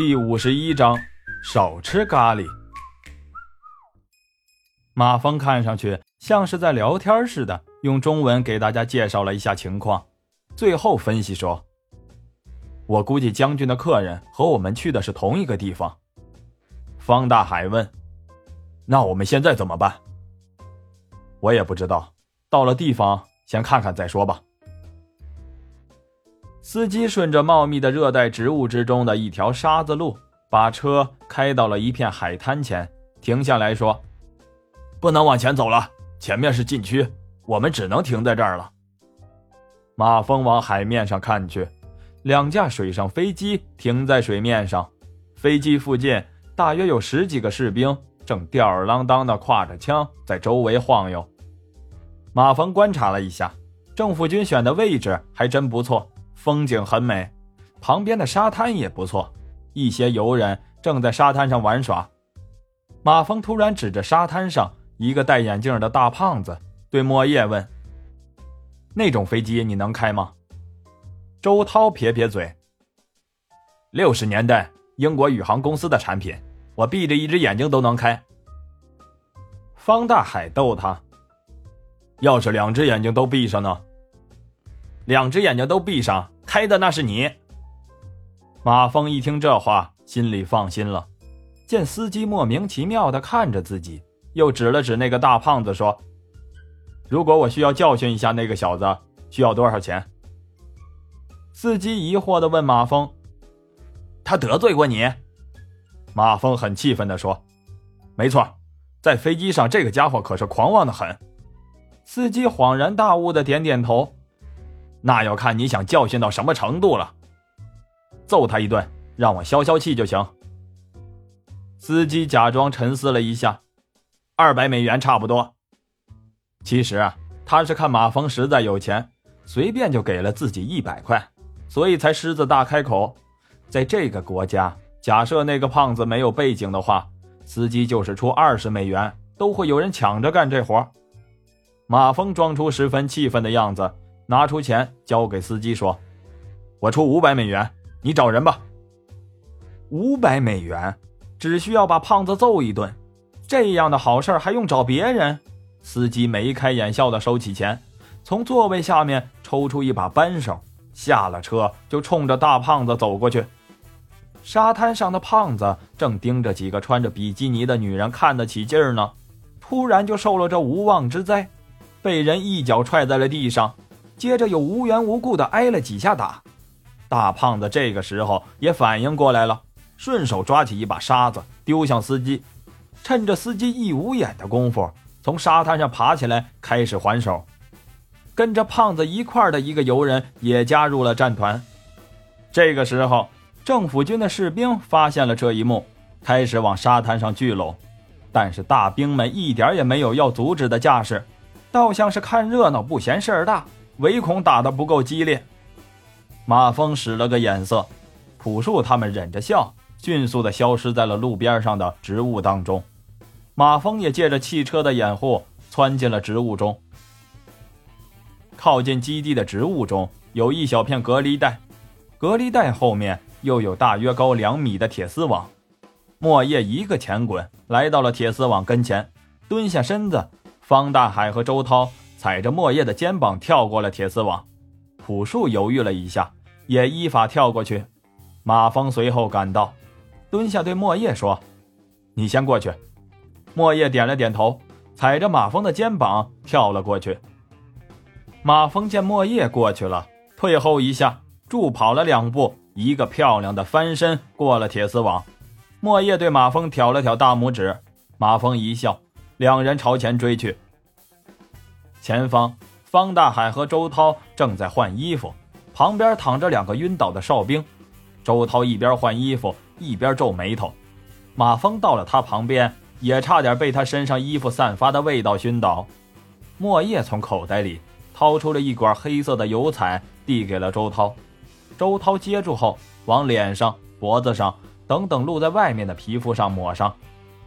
第五十一章，少吃咖喱。马峰看上去像是在聊天似的，用中文给大家介绍了一下情况，最后分析说：“我估计将军的客人和我们去的是同一个地方。”方大海问：“那我们现在怎么办？”我也不知道，到了地方先看看再说吧。司机顺着茂密的热带植物之中的一条沙子路，把车开到了一片海滩前，停下来说：“不能往前走了，前面是禁区，我们只能停在这儿了。”马蜂往海面上看去，两架水上飞机停在水面上，飞机附近大约有十几个士兵，正吊儿郎当的挎着枪在周围晃悠。马峰观察了一下，政府军选的位置还真不错。风景很美，旁边的沙滩也不错，一些游人正在沙滩上玩耍。马峰突然指着沙滩上一个戴眼镜的大胖子，对莫叶问：“那种飞机你能开吗？”周涛撇撇嘴：“六十年代英国宇航公司的产品，我闭着一只眼睛都能开。”方大海逗他：“要是两只眼睛都闭上呢？”两只眼睛都闭上，开的那是你。马峰一听这话，心里放心了。见司机莫名其妙的看着自己，又指了指那个大胖子说：“如果我需要教训一下那个小子，需要多少钱？”司机疑惑的问马峰：“他得罪过你？”马峰很气愤的说：“没错，在飞机上这个家伙可是狂妄的很。”司机恍然大悟的点点头。那要看你想教训到什么程度了，揍他一顿，让我消消气就行。司机假装沉思了一下，二百美元差不多。其实啊他是看马峰实在有钱，随便就给了自己一百块，所以才狮子大开口。在这个国家，假设那个胖子没有背景的话，司机就是出二十美元，都会有人抢着干这活。马峰装出十分气愤的样子。拿出钱交给司机说：“我出五百美元，你找人吧。”五百美元，只需要把胖子揍一顿，这样的好事还用找别人？司机眉开眼笑的收起钱，从座位下面抽出一把扳手，下了车就冲着大胖子走过去。沙滩上的胖子正盯着几个穿着比基尼的女人看得起劲儿呢，突然就受了这无妄之灾，被人一脚踹在了地上。接着又无缘无故的挨了几下打，大胖子这个时候也反应过来了，顺手抓起一把沙子丢向司机，趁着司机一捂眼的功夫，从沙滩上爬起来开始还手。跟着胖子一块的一个游人也加入了战团。这个时候，政府军的士兵发现了这一幕，开始往沙滩上聚拢，但是大兵们一点也没有要阻止的架势，倒像是看热闹不嫌事儿大。唯恐打得不够激烈，马峰使了个眼色，朴树他们忍着笑，迅速地消失在了路边上的植物当中。马峰也借着汽车的掩护，窜进了植物中。靠近基地的植物中有一小片隔离带，隔离带后面又有大约高两米的铁丝网。莫叶一个前滚，来到了铁丝网跟前，蹲下身子。方大海和周涛。踩着莫叶的肩膀跳过了铁丝网，朴树犹豫了一下，也依法跳过去。马峰随后赶到，蹲下对莫叶说：“你先过去。”莫叶点了点头，踩着马峰的肩膀跳了过去。马峰见莫叶过去了，退后一下，助跑了两步，一个漂亮的翻身过了铁丝网。莫叶对马峰挑了挑大拇指，马峰一笑，两人朝前追去。前方，方大海和周涛正在换衣服，旁边躺着两个晕倒的哨兵。周涛一边换衣服一边皱眉头。马峰到了他旁边，也差点被他身上衣服散发的味道熏倒。莫叶从口袋里掏出了一管黑色的油彩，递给了周涛。周涛接住后，往脸上、脖子上等等露在外面的皮肤上抹上。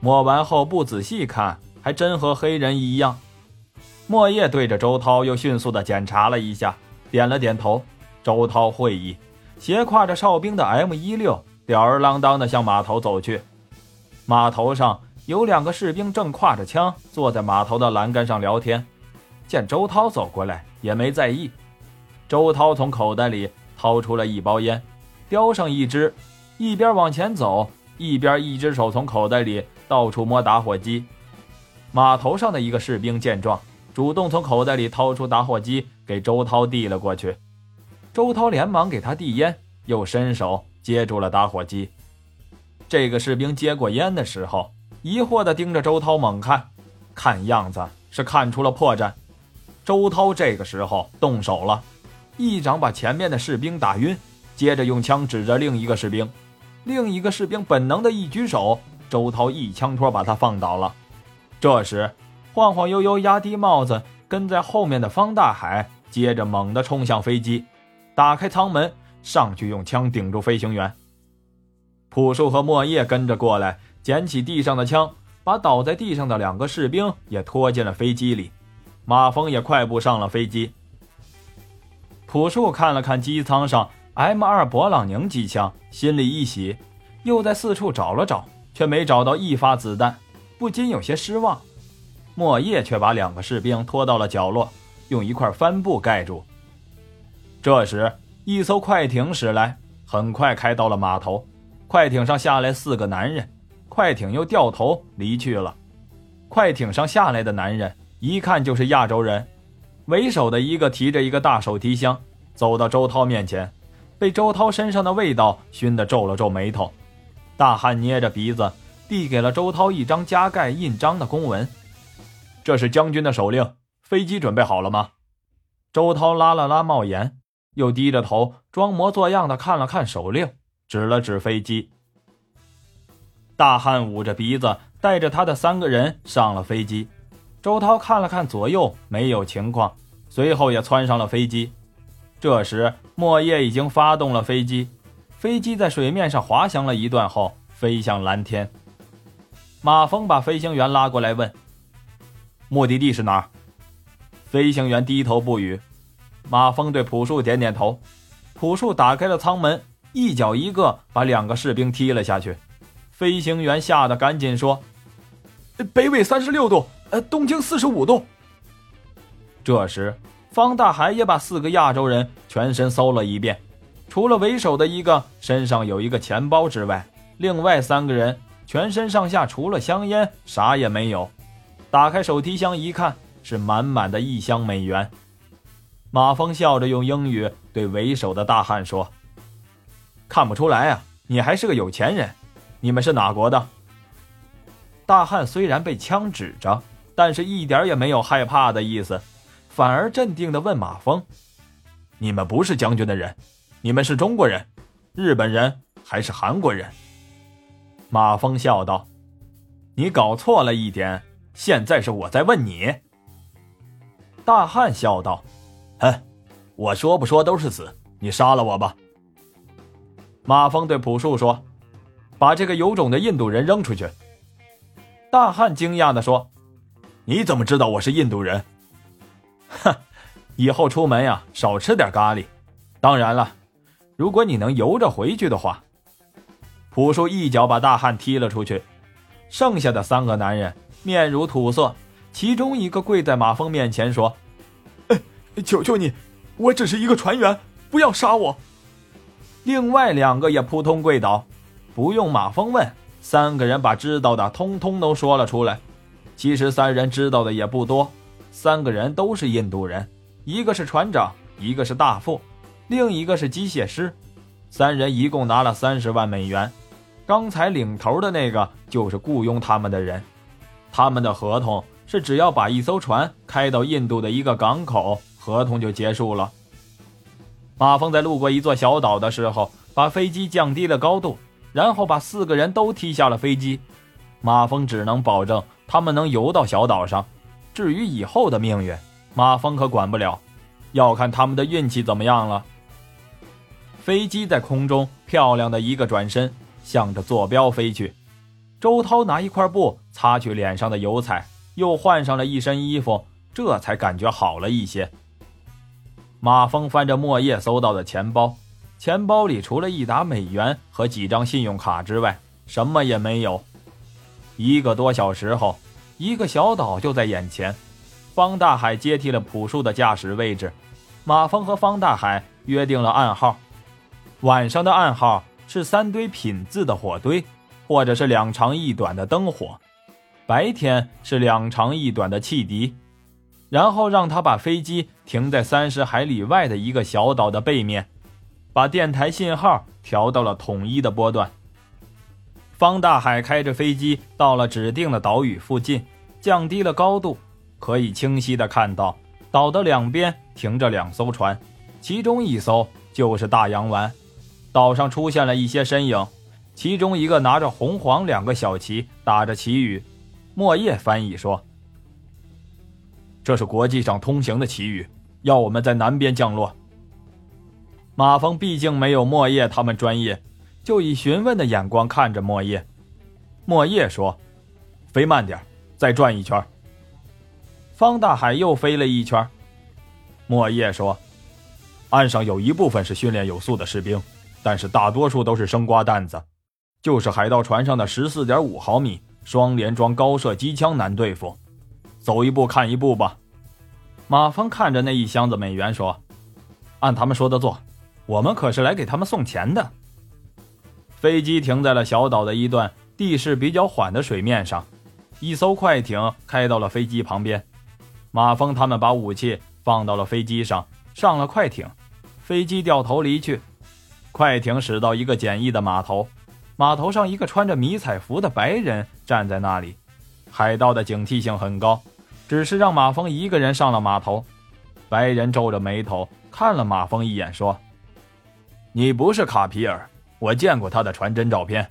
抹完后不仔细看，还真和黑人一样。莫叶对着周涛又迅速地检查了一下，点了点头。周涛会意，斜挎着哨兵的 M 一六，吊儿郎当地向码头走去。码头上有两个士兵正挎着枪坐在码头的栏杆上聊天，见周涛走过来也没在意。周涛从口袋里掏出了一包烟，叼上一支，一边往前走，一边一只手从口袋里到处摸打火机。码头上的一个士兵见状，主动从口袋里掏出打火机给周涛递了过去。周涛连忙给他递烟，又伸手接住了打火机。这个士兵接过烟的时候，疑惑地盯着周涛猛看，看样子是看出了破绽。周涛这个时候动手了，一掌把前面的士兵打晕，接着用枪指着另一个士兵。另一个士兵本能的一举手，周涛一枪托把他放倒了。这时，晃晃悠悠压低帽子跟在后面的方大海，接着猛地冲向飞机。打开舱门，上去用枪顶住飞行员。朴树和莫叶跟着过来，捡起地上的枪，把倒在地上的两个士兵也拖进了飞机里。马峰也快步上了飞机。朴树看了看机舱上 M 二勃朗宁机枪，心里一喜，又在四处找了找，却没找到一发子弹，不禁有些失望。莫叶却把两个士兵拖到了角落，用一块帆布盖住。这时，一艘快艇驶来，很快开到了码头。快艇上下来四个男人，快艇又掉头离去了。快艇上下来的男人一看就是亚洲人，为首的一个提着一个大手提箱，走到周涛面前，被周涛身上的味道熏得皱了皱眉头。大汉捏着鼻子，递给了周涛一张加盖印章的公文：“这是将军的手令。飞机准备好了吗？”周涛拉了拉帽檐。又低着头，装模作样的看了看手令，指了指飞机。大汉捂着鼻子，带着他的三个人上了飞机。周涛看了看左右，没有情况，随后也窜上了飞机。这时，莫叶已经发动了飞机，飞机在水面上滑翔了一段后，飞向蓝天。马峰把飞行员拉过来问：“目的地是哪儿？”飞行员低头不语。马峰对朴树点点头，朴树打开了舱门，一脚一个把两个士兵踢了下去。飞行员吓得赶紧说：“北纬三十六度，呃，东经四十五度。”这时，方大海也把四个亚洲人全身搜了一遍，除了为首的一个身上有一个钱包之外，另外三个人全身上下除了香烟啥也没有。打开手提箱一看，是满满的一箱美元。马峰笑着用英语对为首的大汉说：“看不出来啊，你还是个有钱人。你们是哪国的？”大汉虽然被枪指着，但是一点也没有害怕的意思，反而镇定地问马峰：“你们不是将军的人，你们是中国人、日本人还是韩国人？”马峰笑道：“你搞错了一点，现在是我在问你。”大汉笑道。哼，我说不说都是死，你杀了我吧。马峰对朴树说：“把这个有种的印度人扔出去。”大汉惊讶地说：“你怎么知道我是印度人？”哼，以后出门呀，少吃点咖喱。当然了，如果你能游着回去的话。朴树一脚把大汉踢了出去，剩下的三个男人面如土色，其中一个跪在马蜂面前说。求求你，我只是一个船员，不要杀我。另外两个也扑通跪倒，不用马蜂问，三个人把知道的通通都说了出来。其实三人知道的也不多，三个人都是印度人，一个是船长，一个是大副，另一个是机械师。三人一共拿了三十万美元。刚才领头的那个就是雇佣他们的人，他们的合同是只要把一艘船开到印度的一个港口。合同就结束了。马峰在路过一座小岛的时候，把飞机降低了高度，然后把四个人都踢下了飞机。马峰只能保证他们能游到小岛上，至于以后的命运，马峰可管不了，要看他们的运气怎么样了。飞机在空中漂亮的一个转身，向着坐标飞去。周涛拿一块布擦去脸上的油彩，又换上了一身衣服，这才感觉好了一些。马峰翻着莫叶搜到的钱包，钱包里除了一沓美元和几张信用卡之外，什么也没有。一个多小时后，一个小岛就在眼前。方大海接替了朴树的驾驶位置，马峰和方大海约定了暗号。晚上的暗号是三堆品字的火堆，或者是两长一短的灯火；白天是两长一短的汽笛。然后让他把飞机停在三十海里外的一个小岛的背面。把电台信号调到了统一的波段。方大海开着飞机到了指定的岛屿附近，降低了高度，可以清晰的看到岛的两边停着两艘船，其中一艘就是大洋丸。岛上出现了一些身影，其中一个拿着红黄两个小旗，打着旗语。莫叶翻译说：“这是国际上通行的旗语，要我们在南边降落。”马峰毕竟没有莫叶他们专业，就以询问的眼光看着莫叶。莫叶说：“飞慢点，再转一圈。”方大海又飞了一圈。莫叶说：“岸上有一部分是训练有素的士兵，但是大多数都是生瓜蛋子，就是海盗船上的十四点五毫米双联装高射机枪难对付。走一步看一步吧。”马峰看着那一箱子美元说：“按他们说的做。”我们可是来给他们送钱的。飞机停在了小岛的一段地势比较缓的水面上，一艘快艇开到了飞机旁边。马峰他们把武器放到了飞机上，上了快艇，飞机掉头离去。快艇驶到一个简易的码头，码头上一个穿着迷彩服的白人站在那里。海盗的警惕性很高，只是让马蜂一个人上了码头。白人皱着眉头看了马蜂一眼，说。你不是卡皮尔，我见过他的传真照片。